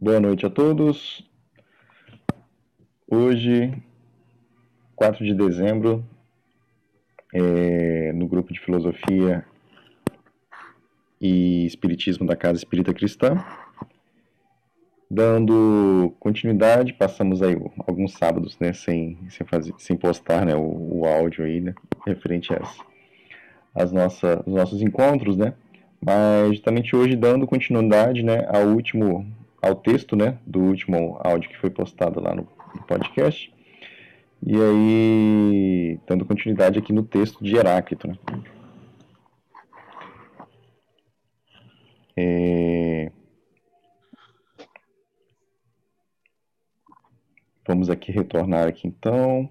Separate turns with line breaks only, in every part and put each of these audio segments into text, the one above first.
Boa noite a todos. Hoje, 4 de dezembro, é, no grupo de filosofia e espiritismo da Casa Espírita Cristã. Dando continuidade, passamos aí alguns sábados, né, sem, sem, fazer, sem postar, né, o, o áudio aí, né, referente às, às nossa, os nossos encontros, né, mas justamente hoje dando continuidade, né, ao último ao texto, né, do último áudio que foi postado lá no, no podcast. E aí, dando continuidade aqui no texto de Heráclito, né. É... Vamos aqui retornar aqui então.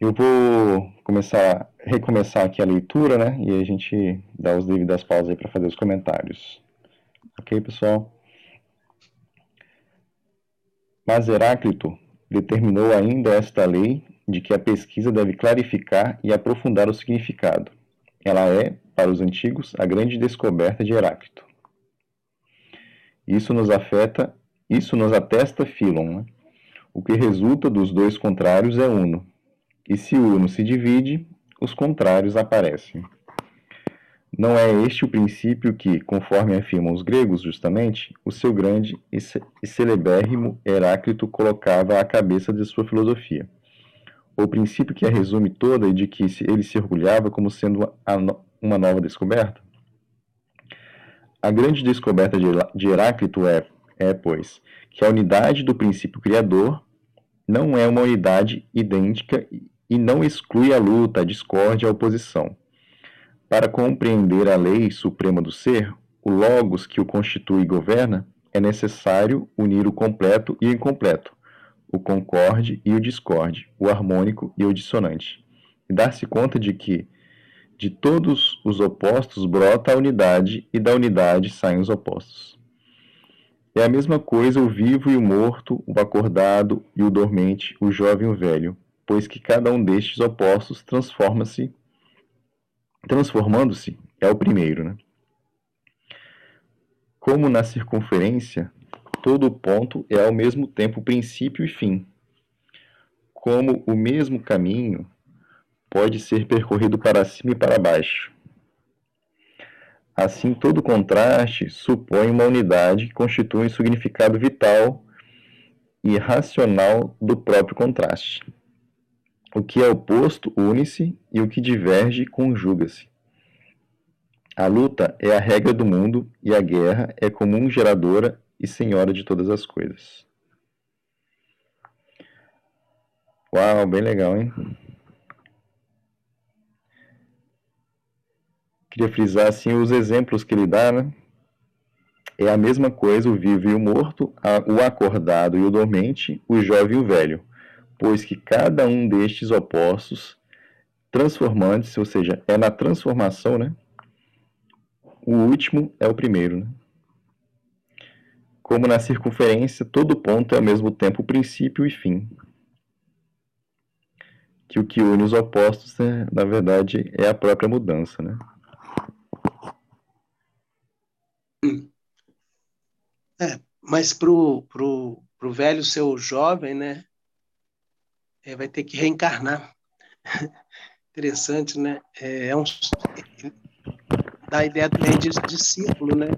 Eu vou começar, recomeçar aqui a leitura, né? E a gente dá os devidas pausas aí para fazer os comentários. Ok, pessoal? Mas Heráclito determinou ainda esta lei de que a pesquisa deve clarificar e aprofundar o significado. Ela é, para os antigos, a grande descoberta de Heráclito. Isso nos afeta, isso nos atesta Philon. Né? O que resulta dos dois contrários é uno, e se o uno se divide, os contrários aparecem. Não é este o princípio que, conforme afirmam os gregos, justamente, o seu grande e celebérrimo Heráclito colocava à cabeça de sua filosofia. O princípio que a resume toda e de que ele se orgulhava como sendo uma nova descoberta? A grande descoberta de Heráclito é, é, pois, que a unidade do princípio criador não é uma unidade idêntica e não exclui a luta, a discórdia, a oposição para compreender a lei suprema do ser, o logos que o constitui e governa, é necessário unir o completo e o incompleto, o concorde e o discorde, o harmônico e o dissonante, e dar-se conta de que de todos os opostos brota a unidade e da unidade saem os opostos. É a mesma coisa o vivo e o morto, o acordado e o dormente, o jovem e o velho, pois que cada um destes opostos transforma-se transformando-se é o primeiro. Né? Como na circunferência, todo ponto é ao mesmo tempo princípio e fim. Como o mesmo caminho pode ser percorrido para cima e para baixo. Assim, todo contraste supõe uma unidade que constitui um significado vital e racional do próprio contraste. O que é oposto une-se e o que diverge conjuga-se. A luta é a regra do mundo e a guerra é comum geradora e senhora de todas as coisas. Uau, bem legal, hein? Queria frisar assim os exemplos que ele dá, né? É a mesma coisa o vivo e o morto, o acordado e o dormente, o jovem e o velho pois que cada um destes opostos transformantes, ou seja, é na transformação, né? O último é o primeiro, né? Como na circunferência, todo ponto é ao mesmo tempo princípio e fim. Que o que une os opostos, né, na verdade, é a própria mudança, né?
É, mas pro, pro, pro velho ser o jovem, né? É, vai ter que reencarnar. Interessante, né? É, é um, dá a ideia também de discípulo, né?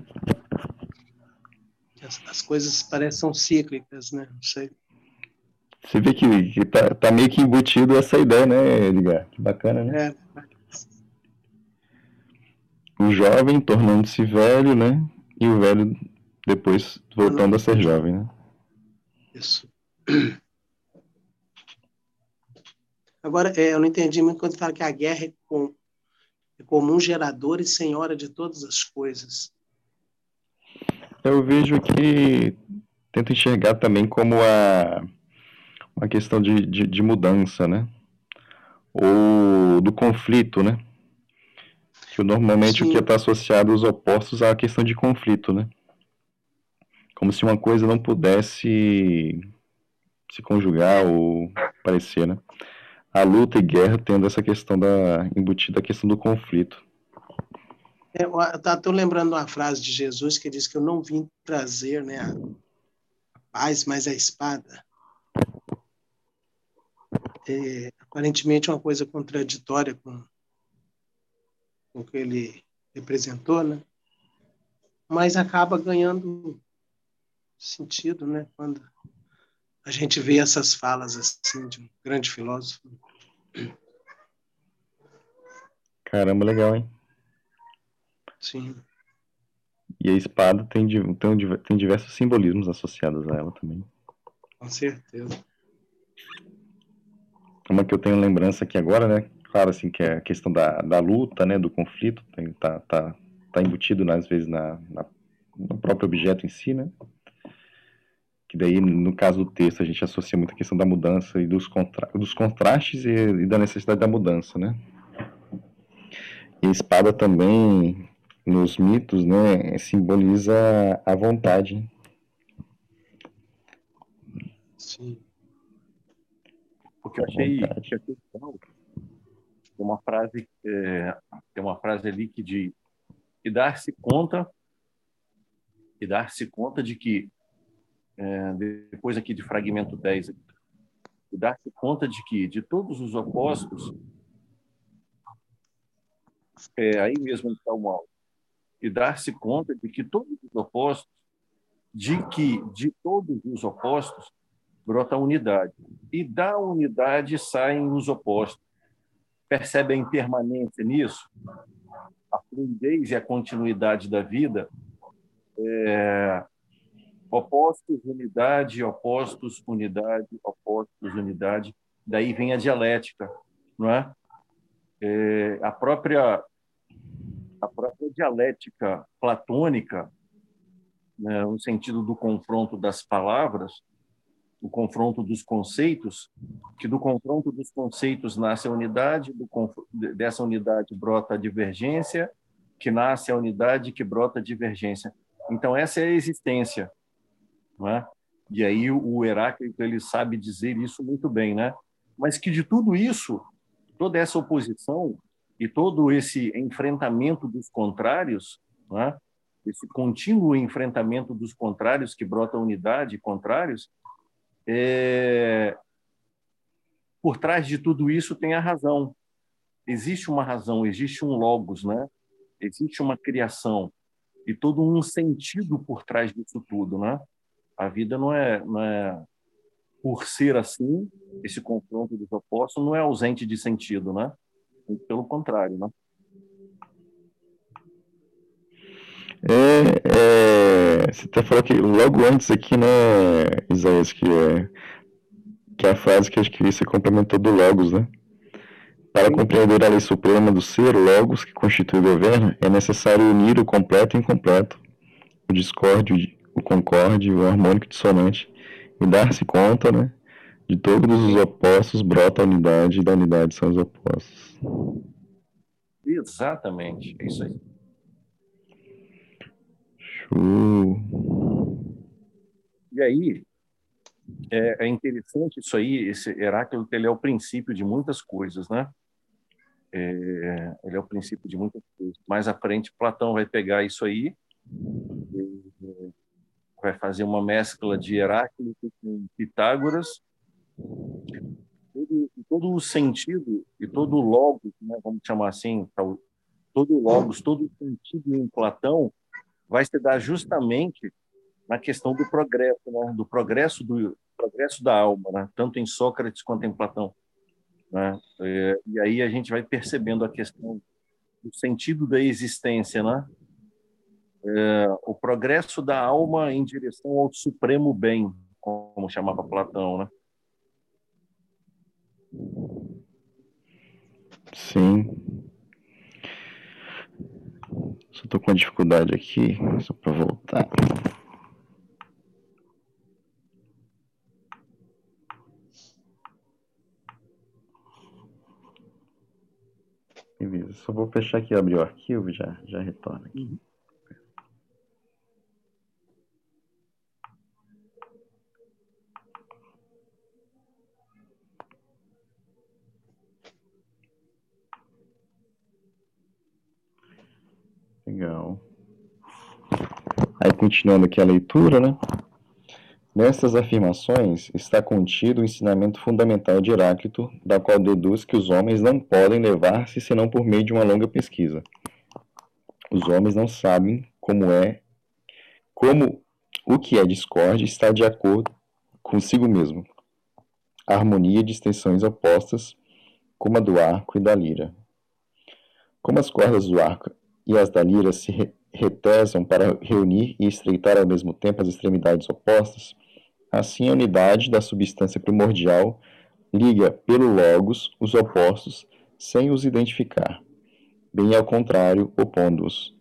As, as, coisas parecem cíclicas, né? Não sei.
Você vê que, que tá, tá, meio que embutido essa ideia, né, Edgar? Que bacana, né? É. O jovem tornando-se velho, né? E o velho depois voltando a ser jovem, né?
Isso. Agora, é, eu não entendi muito quando fala que a guerra é, com, é comum gerador e senhora de todas as coisas.
Eu vejo que tento enxergar também como a, uma questão de, de, de mudança, né? Ou do conflito, né? Que normalmente Sim. o que está associado aos opostos é a questão de conflito, né? Como se uma coisa não pudesse se conjugar ou parecer, né? A luta e guerra tendo essa questão da embutida a questão do conflito.
É, Estou lembrando uma frase de Jesus que diz que eu não vim trazer né, a paz, mas a espada. É, aparentemente uma coisa contraditória com, com o que ele representou, né? mas acaba ganhando sentido né? quando a gente vê essas falas assim de um grande filósofo.
Caramba, legal, hein?
Sim.
E a espada tem, tem, tem diversos simbolismos associados a ela também.
Com certeza.
Uma que eu tenho lembrança aqui agora, né? Claro, assim, que é a questão da, da luta, né? Do conflito, tem, tá, tá, tá embutido, né, às vezes, na, na, no próprio objeto em si, né? Que daí, no caso do texto, a gente associa muito a questão da mudança e dos, contra dos contrastes e, e da necessidade da mudança, né? E a espada também nos mitos, né, simboliza a vontade.
Sim. Porque eu achei que a questão tem uma frase é, tem uma frase ali que de e dar-se conta e dar-se conta de que é, depois aqui de fragmento 10 e dar-se conta de que de todos os opostos é, aí mesmo está o mal e dar-se conta de que todos os opostos, de que de todos os opostos brota a unidade. E da unidade saem os opostos. Percebe a impermanência nisso? A fluidez e a continuidade da vida. É... Opostos, unidade, opostos, unidade, opostos, unidade. Daí vem a dialética, não é? é a própria a própria dialética platônica, né, no sentido do confronto das palavras, o confronto dos conceitos, que do confronto dos conceitos nasce a unidade, do, dessa unidade brota a divergência, que nasce a unidade, que brota a divergência. Então, essa é a existência. Não é? E aí o Heráclito ele sabe dizer isso muito bem, né? Mas que de tudo isso, toda essa oposição, e todo esse enfrentamento dos contrários, né? esse contínuo enfrentamento dos contrários que brota unidade, contrários, é... por trás de tudo isso tem a razão. Existe uma razão, existe um logos, né? Existe uma criação e todo um sentido por trás disso tudo, né? A vida não é, não é por ser assim, esse confronto dos opostos não é ausente de sentido, né? pelo contrário, né?
É, é, você até falou que logo antes aqui, né, Isaías, que é, que é a frase que acho que você complementou do Logos, né? Para compreender a lei suprema do ser, Logos, que constitui o governo, é necessário unir o completo e o incompleto, o discorde, o concorde, o harmônico dissonante, e dar-se conta, né, de todos os opostos brota a unidade, e da unidade são os opostos.
Exatamente, é isso aí.
Show.
E aí, é, é, interessante isso aí, esse Heráclito, ele é o princípio de muitas coisas, né? É, ele é o princípio de muitas coisas. Mais à frente, Platão vai pegar isso aí, vai fazer uma mescla de Heráclito com Pitágoras, todo, todo o sentido e todo o logos, né, vamos chamar assim, todo o logos, todo o sentido em Platão vai se dar justamente na questão do progresso, né, do progresso do progresso da alma, né, tanto em Sócrates quanto em Platão. Né? É, e aí a gente vai percebendo a questão do sentido da existência, né? É, o progresso da alma em direção ao supremo bem, como chamava Platão, né?
Sim. Só tô com uma dificuldade aqui, só para voltar. Beleza, só vou fechar aqui, abrir o arquivo e já, já retorno aqui. Uhum. Legal. Aí, continuando aqui a leitura, né? Nestas afirmações está contido o ensinamento fundamental de Heráclito, da qual deduz que os homens não podem levar-se senão por meio de uma longa pesquisa. Os homens não sabem como é, como o que é discórdia está de acordo consigo mesmo. A harmonia de extensões opostas, como a do arco e da lira. Como as cordas do arco e as da lira se retesam para reunir e estreitar ao mesmo tempo as extremidades opostas, Assim, a unidade da substância primordial liga pelo logos os opostos sem os identificar, bem ao contrário, opondo-os.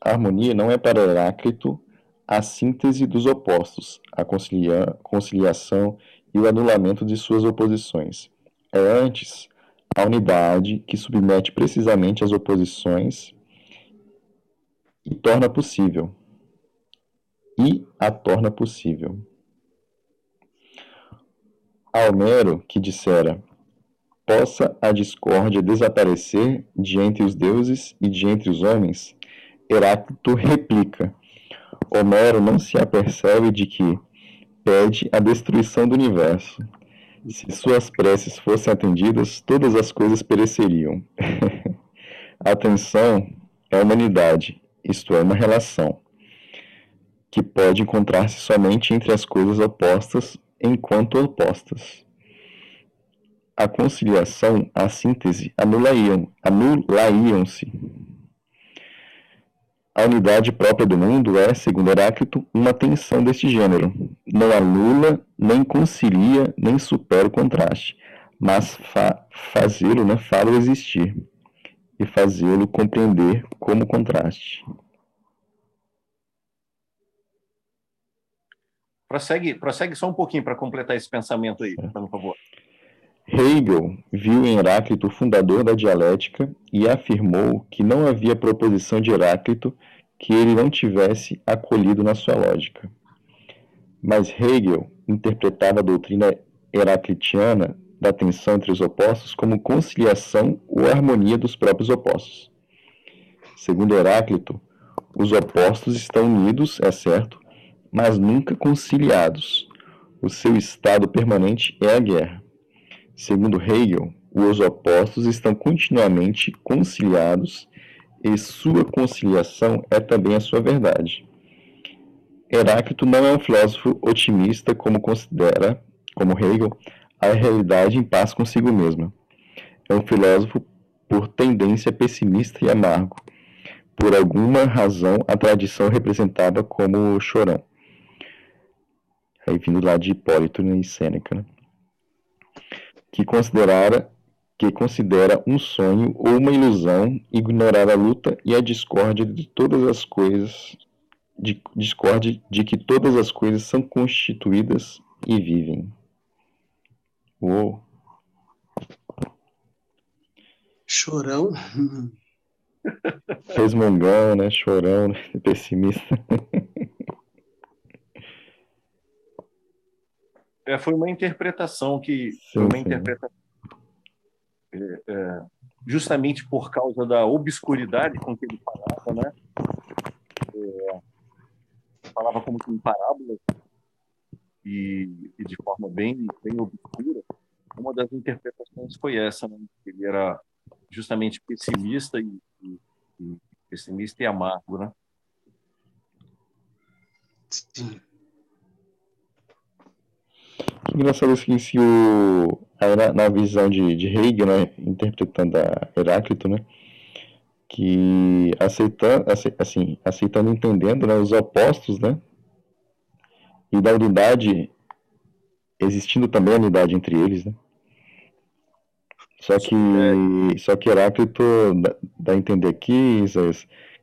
A harmonia não é para Heráclito a síntese dos opostos, a concilia conciliação e o anulamento de suas oposições. É antes a unidade que submete precisamente as oposições e torna possível. E a torna possível. Homero, que dissera: Possa a discórdia desaparecer de entre os deuses e de entre os homens? Heráclito replica: Homero não se apercebe de que pede a destruição do universo. Se suas preces fossem atendidas, todas as coisas pereceriam. Atenção é a humanidade, isto é, uma relação, que pode encontrar-se somente entre as coisas opostas enquanto opostas. A conciliação, a síntese, anulariam, anulariam-se. A unidade própria do mundo é, segundo Heráclito, uma tensão deste gênero. Não anula, nem concilia, nem supera o contraste, mas fa fazê-lo, né, fá-lo existir e fazê-lo compreender como contraste.
Prossegue, prossegue só um pouquinho para completar esse pensamento aí, por favor.
Hegel viu em Heráclito o fundador da dialética e afirmou que não havia proposição de Heráclito que ele não tivesse acolhido na sua lógica. Mas Hegel interpretava a doutrina heraclitiana da tensão entre os opostos como conciliação ou harmonia dos próprios opostos. Segundo Heráclito, os opostos estão unidos, é certo, mas nunca conciliados. O seu estado permanente é a guerra. Segundo Hegel, os opostos estão continuamente conciliados e sua conciliação é também a sua verdade. Heráclito não é um filósofo otimista como considera, como Hegel, a realidade em paz consigo mesma. É um filósofo por tendência pessimista e amargo. Por alguma razão, a tradição representava como chorão aí vindo lá de Hipólito né, e Sêneca, né? que considerara que considera um sonho ou uma ilusão ignorar a luta e a discórdia de todas as coisas, de, discórdia de que todas as coisas são constituídas e vivem. Uou.
Chorão.
Resmungão, né? Chorão, né? pessimista.
É, foi uma interpretação que sim, foi uma interpretação é, é, justamente por causa da obscuridade com que ele falava, né? É, falava como que em parábolas e, e, de forma bem bem obscura. Uma das interpretações foi essa, né? Ele era justamente pessimista e, e, e pessimista e amargo, né?
Sim. Engraçado assim, se o, na, na visão de, de Hegel, né, interpretando a Heráclito, né, que aceitando, assim, aceitando entendendo né, os opostos, né, e da unidade, existindo também a unidade entre eles, né, só que, é. só que Heráclito dá, dá a entender aqui,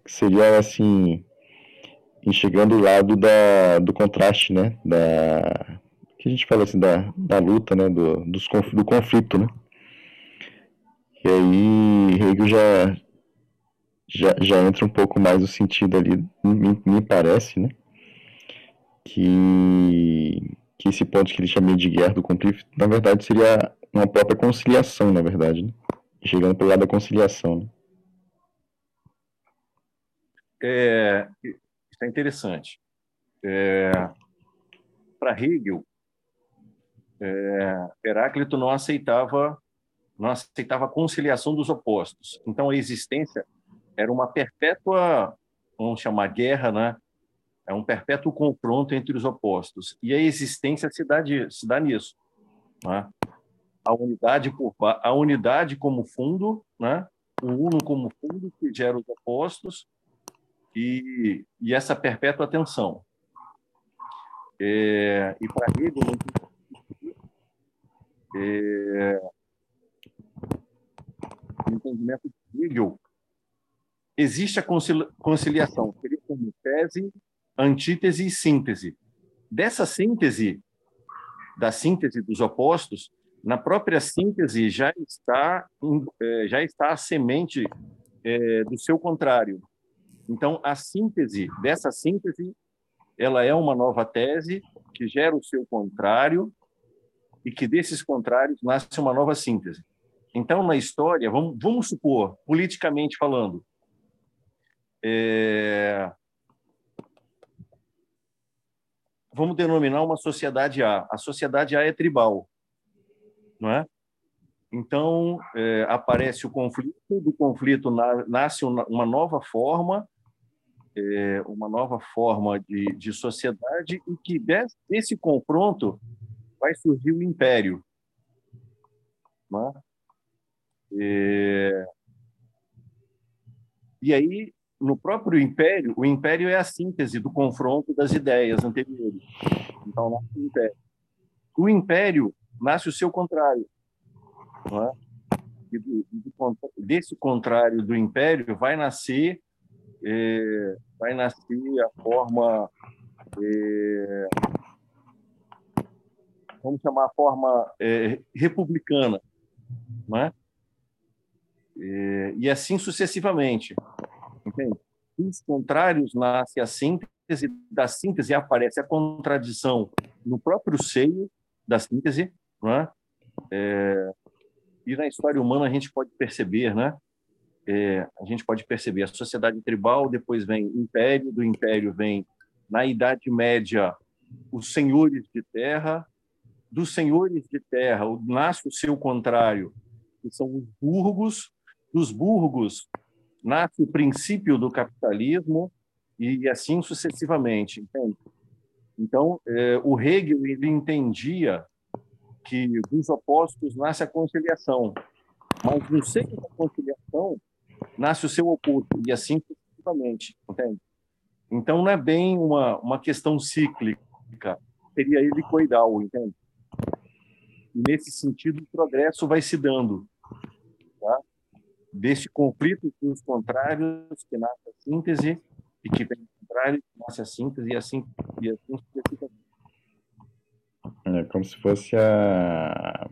que seria assim, enxergando o lado da, do contraste, né, da que a gente fala assim da, da luta, né, do, dos, do conflito, né? E aí Hegel já, já, já entra um pouco mais no sentido ali, me, me parece, né? Que, que esse ponto que ele chama de guerra do conflito, na verdade, seria uma própria conciliação, na verdade, né? Chegando pelo lado da conciliação, né?
é, isso é interessante. É, Para Hegel, é, Heráclito não aceitava não aceitava a conciliação dos opostos. Então a existência era uma perpétua, vamos chamar guerra, né? É um perpétuo confronto entre os opostos. E a existência se dá, de, se dá nisso. Né? A unidade por, a unidade como fundo, né? o uno como fundo que gera os opostos e, e essa perpétua tensão. É, e para Hegel, é, entendimento de Hegel, existe a conciliação, seria como tese, antítese e síntese. Dessa síntese, da síntese dos opostos, na própria síntese já está é, já está a semente é, do seu contrário. Então, a síntese dessa síntese, ela é uma nova tese que gera o seu contrário e que desses contrários nasce uma nova síntese. Então, na história, vamos, vamos supor, politicamente falando, é... vamos denominar uma sociedade A. A sociedade A é tribal, não é? Então, é, aparece o conflito, do conflito na, nasce uma nova forma, é, uma nova forma de, de sociedade, e que desse, desse confronto vai surgir o império. Não é? É... E aí, no próprio império, o império é a síntese do confronto das ideias anteriores. Então, nasce o império. O império nasce o seu contrário. É? E do, do, desse contrário do império vai nascer é, vai nascer a forma é, vamos chamar a forma é, republicana, não é? e assim sucessivamente. Entende? Os contrários nasce a síntese, da síntese aparece a contradição no próprio seio da síntese, né? É, e na história humana a gente pode perceber, né? É, a gente pode perceber a sociedade tribal, depois vem império, do império vem na Idade Média os senhores de terra, dos senhores de terra nasce o seu contrário, que são os burgos, dos burgos nasce o princípio do capitalismo e assim sucessivamente, entende? Então, é, o Hegel ele entendia que dos opostos nasce a conciliação, mas no seio da conciliação nasce o seu oposto e assim sucessivamente, entende? Então, não é bem uma, uma questão cíclica, seria helicoidal, entende? Nesse sentido, o progresso vai se dando. Deste conflito dos contrários que nasce a síntese e que vem contrário que nasce a síntese e assim e assim
é como se fosse a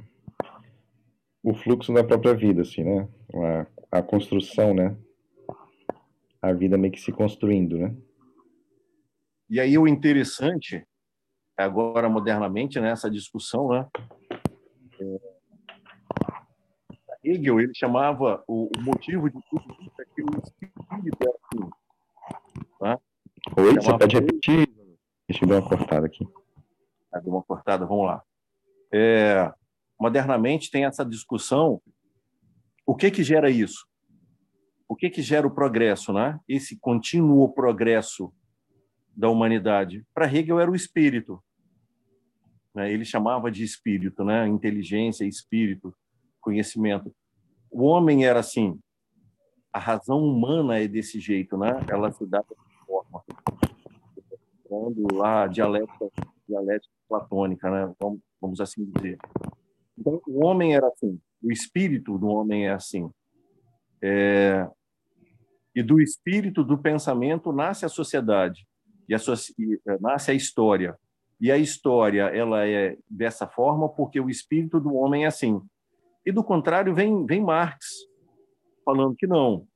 o fluxo da própria vida assim né? A, a construção né? A vida meio que se construindo né?
E aí o interessante agora modernamente nessa né, discussão né? É, Hegel ele chamava o, o motivo de tudo isso é que o espírito é assim.
Tá? Oi, você pode repetir? Deixa eu dar uma cortada aqui.
Ah, deu uma cortada, vamos lá. É, modernamente tem essa discussão. O que que gera isso? O que que gera o progresso, né? Esse contínuo progresso da humanidade. Para Hegel era o espírito. Né? Ele chamava de espírito, né? Inteligência, espírito, conhecimento o homem era assim. A razão humana é desse jeito, né? Ela se dá dessa forma. Quando a dialética, dialética platônica, né? Vamos, vamos assim dizer. Então, o homem era assim. O espírito do homem é assim. É... E do espírito do pensamento nasce a sociedade e, a so... é, nasce a história. E a história ela é dessa forma porque o espírito do homem é assim. E do contrário, vem, vem Marx falando que não.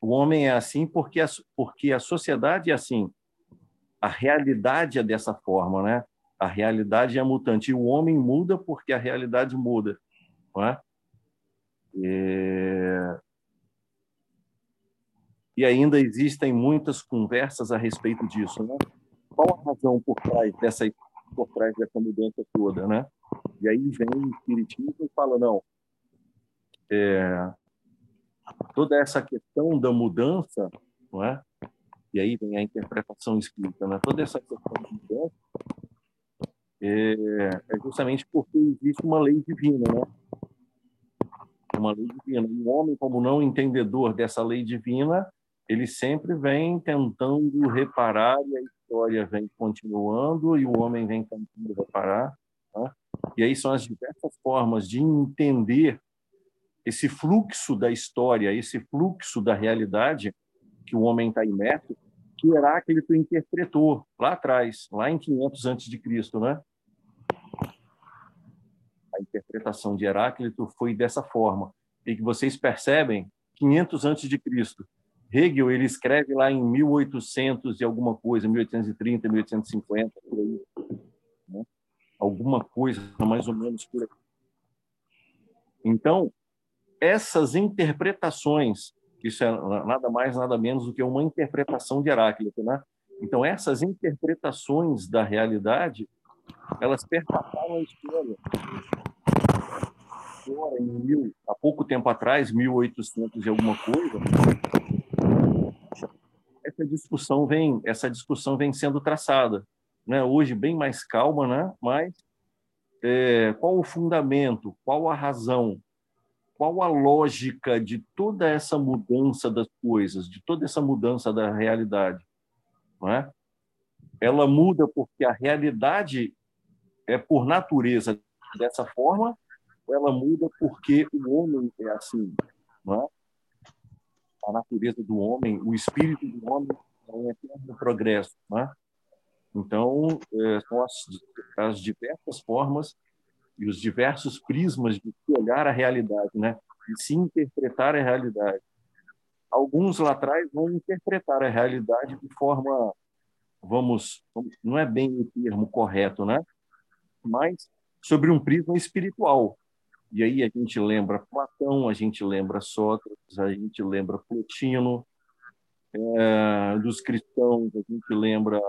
O homem é assim porque a, porque a sociedade é assim. A realidade é dessa forma, né? A realidade é mutante. E o homem muda porque a realidade muda. Não é? E ainda existem muitas conversas a respeito disso, né? Qual a razão por trás dessa por trás dessa mudança toda, né? E aí vem o espiritismo e fala não, é, toda essa questão da mudança, não é? E aí vem a interpretação espírita, né? Toda essa questão da mudança é, é justamente porque existe uma lei divina, né? Uma lei divina. E o homem, como não entendedor dessa lei divina, ele sempre vem tentando reparar e a história vem continuando e o homem vem tentando reparar. Né? E aí são as diversas formas de entender esse fluxo da história, esse fluxo da realidade que o homem está imerso, que Heráclito interpretou lá atrás, lá em 500 antes de Cristo, né? A interpretação de Heráclito foi dessa forma. E que vocês percebem, 500 antes de Cristo, Hegel ele escreve lá em 1800 e alguma coisa, 1830, 1850, por aí. Alguma coisa mais ou menos por aí. Então, essas interpretações, isso é nada mais, nada menos do que uma interpretação de Heráclito, né? Então, essas interpretações da realidade, elas perpassaram a história. Agora, em mil, há pouco tempo atrás, 1800 e alguma coisa, essa discussão vem, essa discussão vem sendo traçada, né? Hoje bem mais calma, né? Mas é, qual o fundamento, qual a razão, qual a lógica de toda essa mudança das coisas, de toda essa mudança da realidade, não é? Ela muda porque a realidade é por natureza dessa forma, ela muda porque o homem é assim, não é? a natureza do homem, o espírito do homem é um eterno progresso. Né? Então, é, são as, as diversas formas e os diversos prismas de olhar a realidade, né? E se interpretar a realidade. Alguns lá atrás vão interpretar a realidade de forma, vamos, não é bem o termo correto, né? Mas sobre um prisma espiritual, e aí a gente lembra Platão, a gente lembra Sócrates, a gente lembra Plotino, é, dos cristãos a gente lembra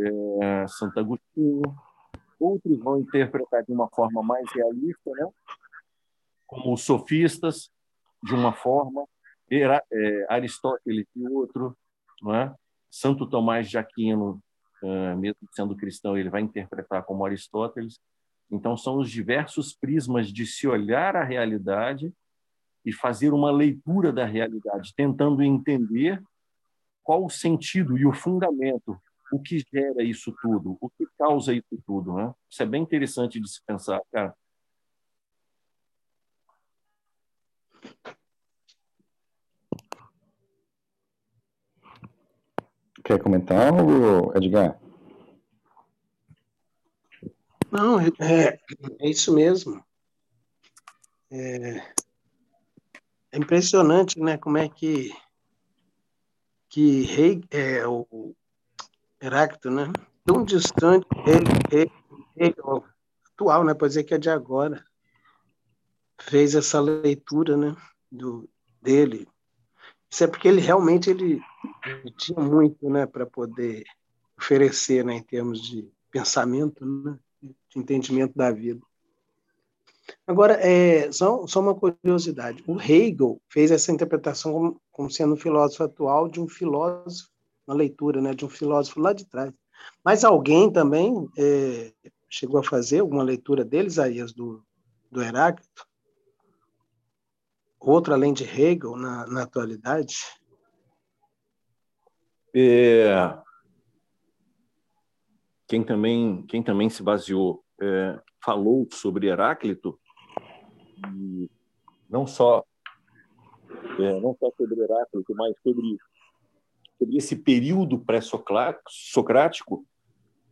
é, Santo Agostinho. Outros vão interpretar de uma forma mais realista, né? como os sofistas, de uma forma, Era, é, Aristóteles de outro, não é? Santo Tomás de Aquino, é, mesmo sendo cristão, ele vai interpretar como Aristóteles. Então, são os diversos prismas de se olhar a realidade e fazer uma leitura da realidade, tentando entender qual o sentido e o fundamento, o que gera isso tudo, o que causa isso tudo. Né? Isso é bem interessante de se pensar, cara.
Quer comentar, Edgar?
Não, é, é isso mesmo. É, é, impressionante, né? Como é que que rei, é, o Heráclito, né? Tão distante, ele, ele, atual, né? Pode dizer que é de agora, fez essa leitura, né? Do dele. Isso é porque ele realmente ele, ele tinha muito, né? Para poder oferecer, né? Em termos de pensamento, né? de entendimento da vida. Agora, é, só, só uma curiosidade. O Hegel fez essa interpretação como, como, sendo um filósofo atual de um filósofo, uma leitura né, de um filósofo lá de trás. Mas alguém também é, chegou a fazer alguma leitura deles, Isaías, do, do Heráclito? Outro além de Hegel na, na atualidade?
É, quem também, quem também se baseou, é, falou sobre Heráclito, não só é, não só sobre Heráclito, mas sobre, sobre esse período pré-socrático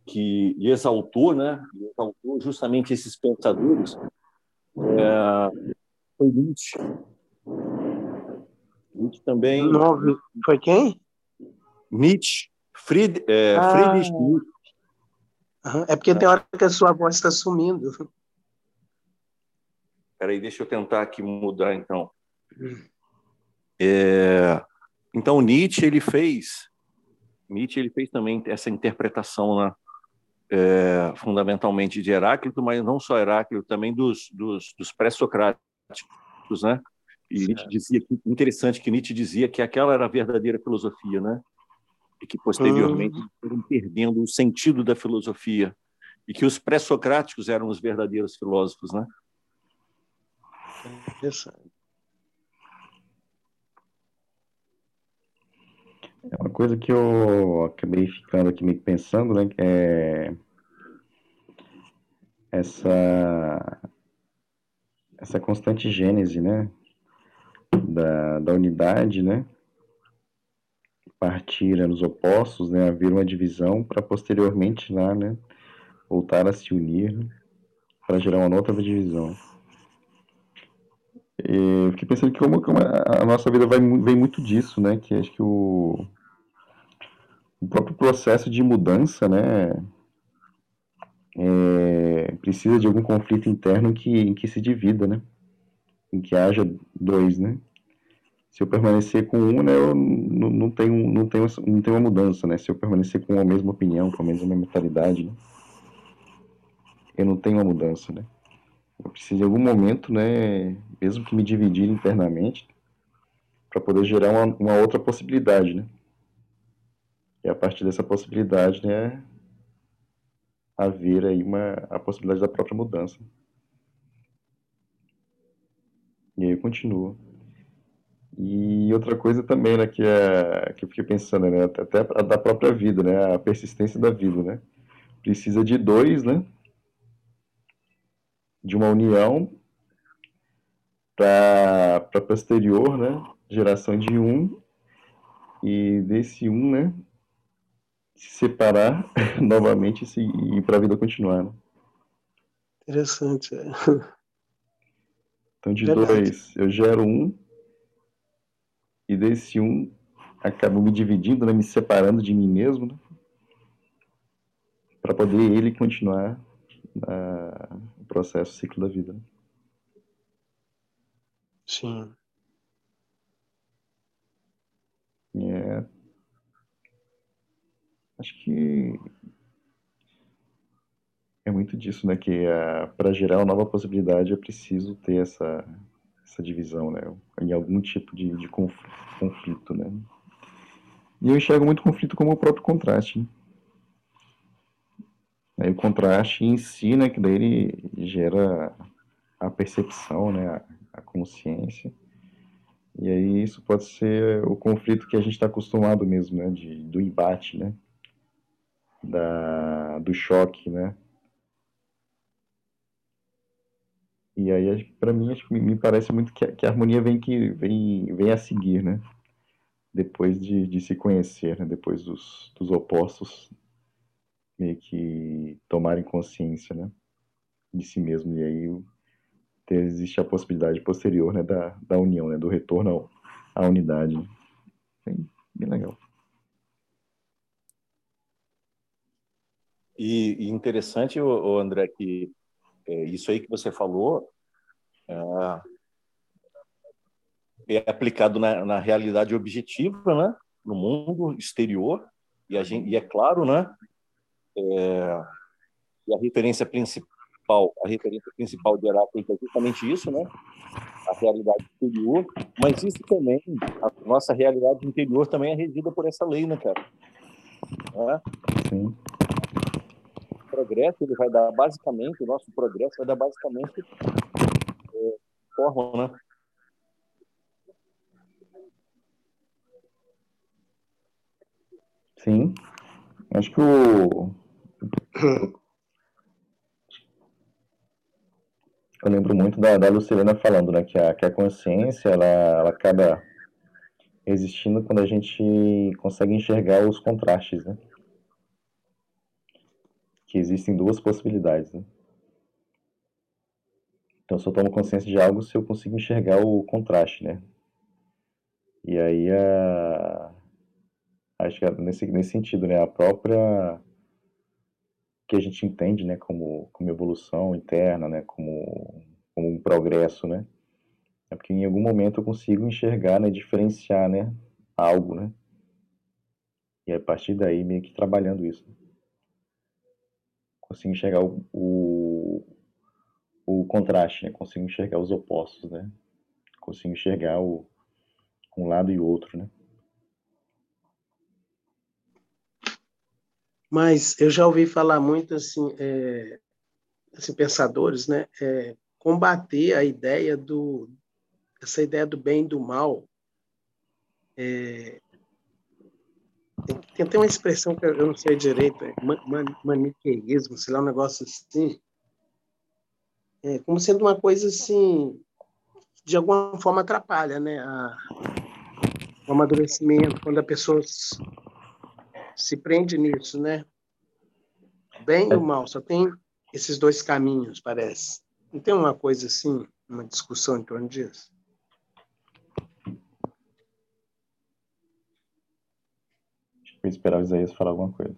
que exaltou, né, exaltou justamente esses pensadores, é, foi Nietzsche. Nietzsche também.
Nove. Foi quem?
Nietzsche. Fried, é, ah. Friedrich Nietzsche.
É porque tem hora que a sua voz está sumindo.
Peraí, deixa eu tentar aqui mudar, então. Hum. É... Então Nietzsche ele fez Nietzsche ele fez também essa interpretação né, é, fundamentalmente de Heráclito, mas não só Heráclito, também dos, dos, dos pré-socráticos, né? E certo. Nietzsche dizia que interessante que Nietzsche dizia que aquela era a verdadeira filosofia, né? E que posteriormente uhum. foram perdendo o sentido da filosofia e que os pré-socráticos eram os verdadeiros filósofos, né?
Interessante.
É uma coisa que eu acabei ficando aqui meio pensando, né? É essa essa constante gênese, né? Da, da unidade, né? Partir nos opostos, né? Haver uma divisão para posteriormente lá, né? Voltar a se unir para gerar uma outra divisão. E fiquei pensando que como a nossa vida vai, vem muito disso, né? Que acho que o, o próprio processo de mudança, né, é, precisa de algum conflito interno que, em que se divida, né, em que haja dois, né. Se eu permanecer com um, né, eu não, não, tenho, não, tenho, não tenho uma mudança, né. Se eu permanecer com a mesma opinião, com a mesma mentalidade, né, eu não tenho uma mudança, né. Eu preciso em algum momento, né, mesmo que me dividir internamente, para poder gerar uma, uma outra possibilidade, né. E a partir dessa possibilidade, né, haver aí uma, a possibilidade da própria mudança. E aí eu continuo. E outra coisa também, né, que, é, que eu fiquei pensando, né, até da própria vida, né, a persistência da vida, né. Precisa de dois, né, de uma união para posterior, né, geração de um, e desse um, né, se separar novamente e, ir para a vida continuar. Né?
Interessante. É.
Então, de Verdade. dois, eu gero um, e desse um, acabo me dividindo, né, me separando de mim mesmo, né, para poder ele continuar na, o processo, o ciclo da vida. Né?
Sim.
É, Acho que é muito disso, né? Que uh, para gerar uma nova possibilidade é preciso ter essa, essa divisão, né? Em algum tipo de, de conflito, né? E eu enxergo muito conflito como o próprio contraste. O contraste em si, né? Que daí ele gera a percepção, né? A, a consciência. E aí isso pode ser o conflito que a gente está acostumado mesmo, né? De, do embate, né? da, do choque, né? E aí, para mim, acho que me parece muito que a, que a, harmonia vem, que, vem, vem a seguir, né? Depois de, de se conhecer, né? depois dos, dos opostos meio que tomarem consciência, né? De si mesmo. E aí ter, existe a possibilidade posterior, né? Da, da união, né? Do retorno à unidade. Bem, bem legal.
E, e interessante, o, André, que é, isso aí que você falou é, é aplicado na, na, realidade objetiva, né? No mundo exterior e, gente, e é claro, né? É, e a referência principal, a referência principal de Heráclito é justamente isso, né? A realidade exterior, mas isso também, a nossa realidade interior também é regida por essa lei, né, cara? É? Sim progresso ele vai dar basicamente, o nosso progresso vai dar basicamente é, forma, né?
Sim. Acho que o. Eu lembro muito da, da Lucilena falando, né, que a, que a consciência, ela, ela acaba existindo quando a gente consegue enxergar os contrastes, né? que existem duas possibilidades. Né? Então, só tomo consciência de algo se eu consigo enxergar o contraste, né? E aí, a... acho que é nesse, nesse sentido, né? A própria que a gente entende, né? Como, como evolução interna, né? Como, como um progresso, né? É porque em algum momento eu consigo enxergar, né? Diferenciar, né? algo, né? E a partir daí, meio que trabalhando isso. Consigo enxergar o, o, o contraste, né? Consigo enxergar os opostos, né? Consigo enxergar o, um lado e o outro, né?
Mas eu já ouvi falar muito assim, é, assim pensadores, né, é, combater a ideia do essa ideia do bem e do mal. É, tem, até uma expressão que eu não sei direito, é man, maniqueísmo, sei lá, um negócio assim, é, como sendo uma coisa assim, de alguma forma atrapalha, né, a, o amadurecimento, quando a pessoa se prende nisso, né? Bem e o mal, só tem esses dois caminhos, parece. Não tem uma coisa assim, uma discussão em torno disso?
Eu esperava o Isaías falar alguma coisa.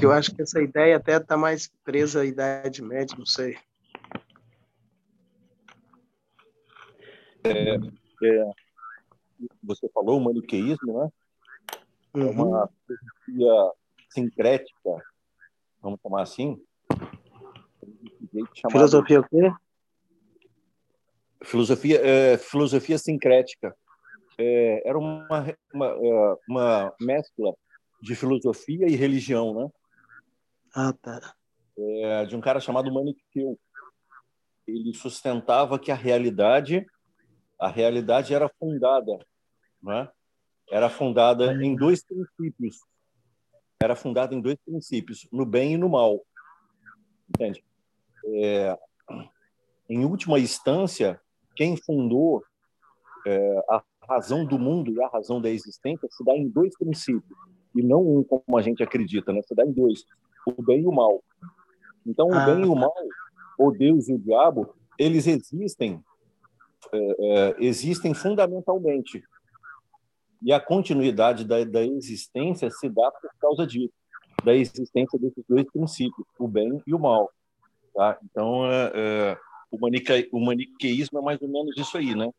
Eu acho que essa ideia até está mais presa à Idade Média, não sei.
É, é, você falou o maniqueísmo, né? É uma uhum. filosofia sincrética, vamos chamar assim.
Filosofia o quê?
Filosofia, é, filosofia sincrética. É, era uma, uma, é, uma mescla de filosofia e religião, né?
Ah, tá.
É, de um cara chamado Maniqueu. Ele sustentava que a realidade, a realidade era fundada, né? Era fundada em dois princípios. Era fundada em dois princípios, no bem e no mal. Entende? É, em última instância, quem fundou é, a razão do mundo e a razão da existência se dá em dois princípios e não um como a gente acredita, né? Se dá em dois, o bem e o mal. Então, o ah. bem e o mal, o Deus e o diabo, eles existem, é, é, existem fundamentalmente. E a continuidade da, da existência se dá por causa disso, da existência desses dois princípios, o bem e o mal. Tá? Então, é, é, o, manique, o maniqueísmo é mais ou menos isso aí, né?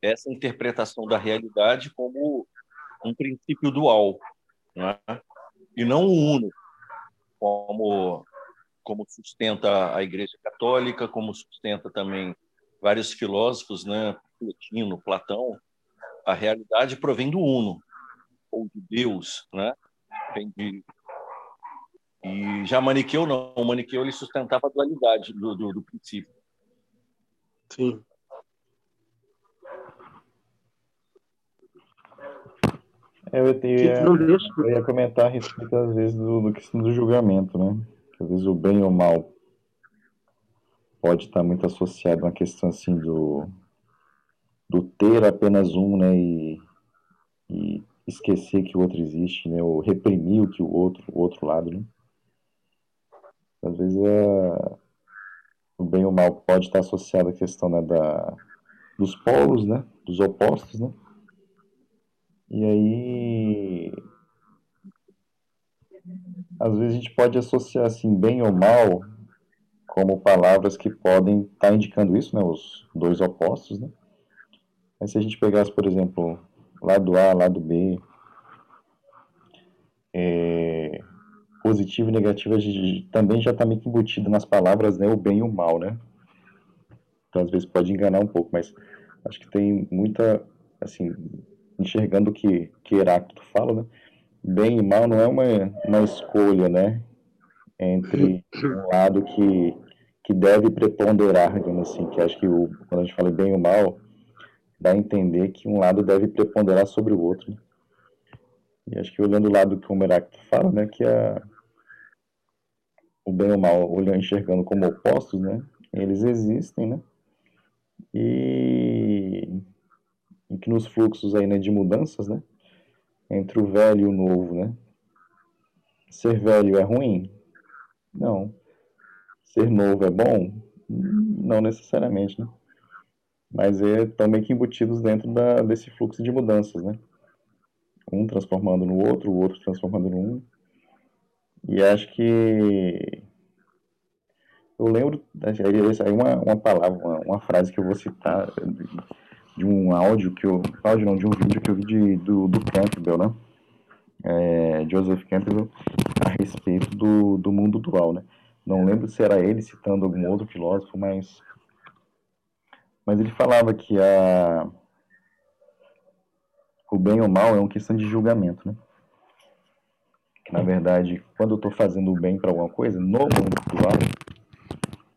Essa interpretação da realidade como um princípio dual, né? e não um uno, como, como sustenta a Igreja Católica, como sustenta também vários filósofos, né? Plotino, Platão, a realidade provém do uno, ou de Deus, né? De... E já Maniqueu não, o Maniqueu ele sustentava a dualidade do, do, do princípio.
Sim.
É, eu, ia, eu ia comentar a respeito, às vezes, do, do questão do julgamento, né? Às vezes o bem ou o mal pode estar muito associado a uma questão, assim, do, do ter apenas um, né? E, e esquecer que o outro existe, né? Ou reprimir o que o outro, o outro lado, né? Às vezes é, o bem ou o mal pode estar associado à questão né, da, dos polos, né? Dos opostos, né? E aí, às vezes a gente pode associar assim bem ou mal como palavras que podem estar indicando isso, né, os dois opostos, né? Se a gente pegasse, por exemplo, lado A, lado B, é, positivo e negativo, a gente também já está meio que embutido nas palavras, né, o bem e o mal, né? Então, às vezes pode enganar um pouco, mas acho que tem muita, assim, enxergando o que, que Heráclito fala, né? Bem e mal não é uma, uma escolha, né? Entre um lado que, que deve preponderar, digamos assim, que acho que o, quando a gente fala bem ou mal, dá a entender que um lado deve preponderar sobre o outro. Né? E acho que olhando o lado que o Heráclito fala, né, que a, o bem ou mal, olhando, enxergando como opostos, né, eles existem, né, e em que nos fluxos aí, né, de mudanças, né, entre o velho e o novo, né, ser velho é ruim? Não. Ser novo é bom? Não necessariamente, né? Mas é, estão meio que embutidos dentro da, desse fluxo de mudanças, né? Um transformando no outro, o outro transformando no um. E acho que eu lembro, aí uma, uma palavra, uma, uma frase que eu vou citar, de um áudio que eu. áudio não, de um vídeo que eu vi de, do, do Campbell, né? É, Joseph Campbell, a respeito do, do mundo dual, né? Não lembro se era ele citando algum outro filósofo, mas. Mas ele falava que a, o bem ou mal é uma questão de julgamento, né? na verdade, quando eu estou fazendo o bem para alguma coisa, no mundo dual,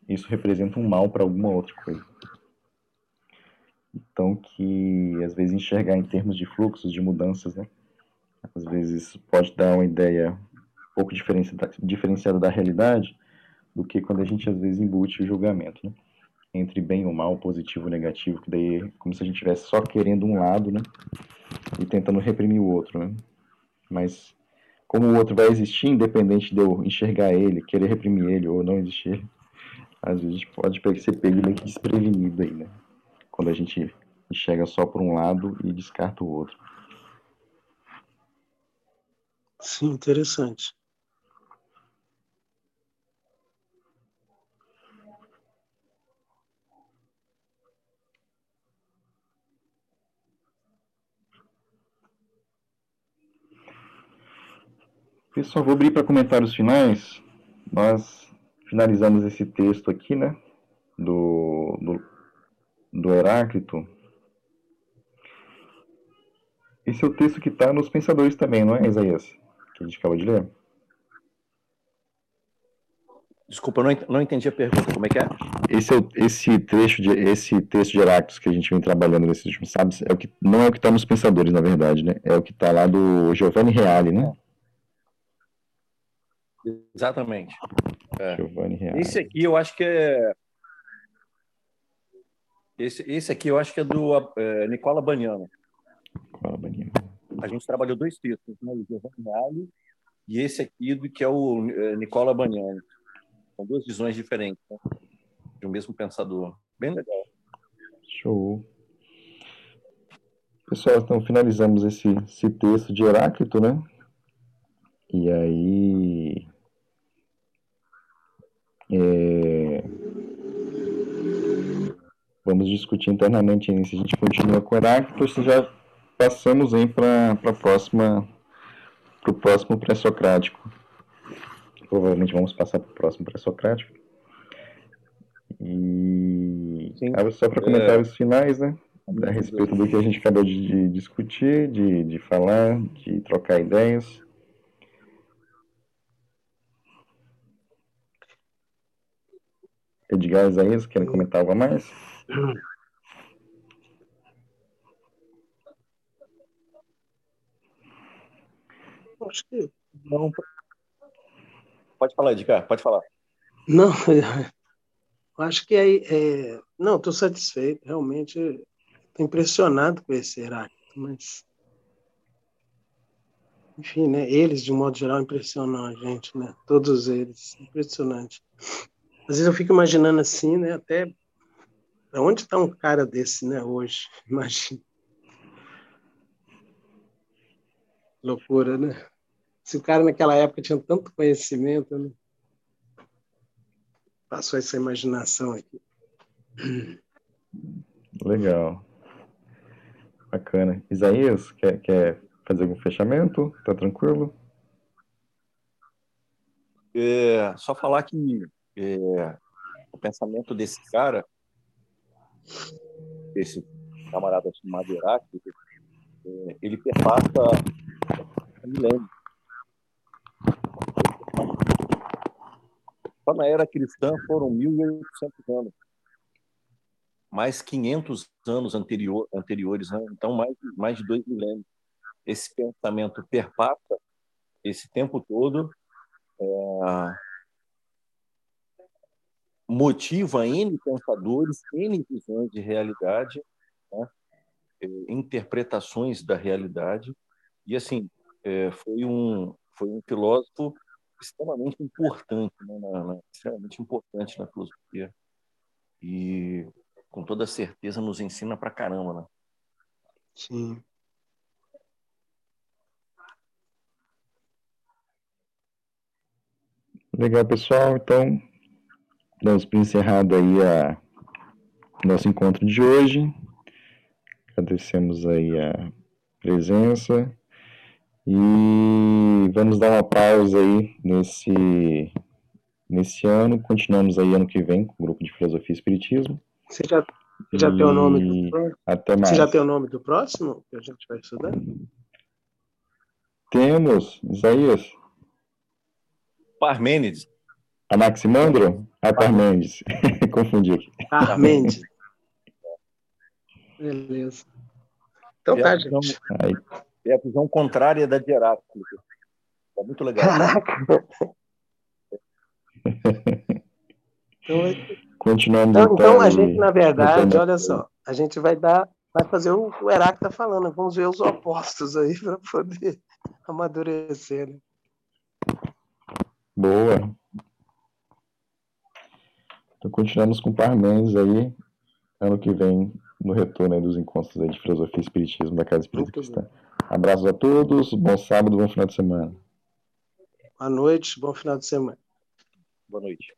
isso representa um mal para alguma outra coisa. Então, que às vezes enxergar em termos de fluxos, de mudanças, né? Às vezes pode dar uma ideia um pouco diferenciada da realidade do que quando a gente às vezes embute o julgamento, né? Entre bem ou mal, positivo ou negativo, que daí é como se a gente estivesse só querendo um lado, né? E tentando reprimir o outro, né? Mas como o outro vai existir, independente de eu enxergar ele, querer reprimir ele ou não existir, às vezes pode ser pego meio que desprevenido aí, né? Quando a gente enxerga só por um lado e descarta o outro.
Sim, interessante.
Pessoal, vou abrir para comentários finais. Nós finalizamos esse texto aqui, né? Do, do, do Heráclito. Esse é o texto que está nos Pensadores também, não é, Isaías? Que a gente acabou de ler.
Desculpa, não, não entendi a pergunta. Como é que é?
Esse, é o, esse trecho de esse texto de Heráclito que a gente vem trabalhando nesses últimos sábados é o que não é o que está nos Pensadores, na verdade, né? É o que está lá do Giovanni Reale, né?
Exatamente. É. Esse aqui eu acho que é. Esse, esse aqui eu acho que é do é, Nicola Baniano.
Nicola Baniano.
A gente trabalhou dois textos, né? O Giovanni Reale e esse aqui, do que é o é, Nicola Baniano. São duas visões diferentes, né? de um mesmo pensador. Bem legal.
Show. Pessoal, então finalizamos esse, esse texto de Heráclito, né? E aí é... Vamos discutir internamente se a gente continua com o Heráclito ou se já passamos para a próxima para o próximo pré-socrático. Provavelmente vamos passar para o próximo pré-socrático. E Sim. só para comentários é... finais, né? A respeito do que a gente acabou de, de discutir, de, de falar, de trocar ideias. Edgar Isaías, querem comentar algo a mais?
Acho que não.
Pode falar, Edgar, pode falar.
Não, acho que aí. É... Não, estou satisfeito. Realmente, estou impressionado com esse Heráclito, mas. Enfim, né? Eles, de um modo geral, impressionam a gente, né? Todos eles. Impressionante. Às vezes eu fico imaginando assim, né? Até onde está um cara desse, né? Hoje, imagina. Loucura, né? Se o cara naquela época tinha tanto conhecimento, né? Passou essa imaginação aqui.
Legal. Bacana. Isaías, quer, quer fazer algum fechamento? Tá tranquilo?
É, só falar que é, o pensamento desse cara, desse camarada chamado Heráclito, é, ele perpassa milênio. Só na era cristã foram 1.800 anos. Mais 500 anos anterior, anteriores, né? então mais, mais de dois milênios. Esse pensamento perpassa esse tempo todo é, motiva N pensadores, N visões de realidade, né? É, interpretações da realidade. E, assim, é, foi, um, foi um filósofo extremamente importante, né? na, na, extremamente importante na filosofia. E, com toda certeza, nos ensina pra caramba, né?
Sim.
Legal, pessoal. Então, Damos por encerrado aí a nosso encontro de hoje. Agradecemos aí a presença e vamos dar uma pausa aí nesse, nesse ano. Continuamos aí ano que vem com o grupo de Filosofia e Espiritismo.
Você já, já tem o nome do próximo?
Até mais.
Você já tem o nome do próximo que a gente vai estudar?
Temos, Isaías.
Parmênides.
Anaximandro? Ah, Parmênides. Confundi aqui.
Parmênides. Beleza. Então
É
tá,
a
gente.
Aí,
É a visão contrária da de Heráclito. É muito legal.
Caraca. Então,
continuamos
então, então a
aí,
gente, na verdade, olha só, a gente vai dar, vai fazer o que o Heráclito tá falando, vamos ver os opostos aí para poder amadurecer. Né?
Boa. Então continuamos com Parmênides aí, ano que vem, no retorno aí dos encontros aí de Filosofia e Espiritismo da Casa Espírita Cristã. Abraços a todos, bom sábado, bom final de semana.
Boa noite, bom final de semana.
Boa noite.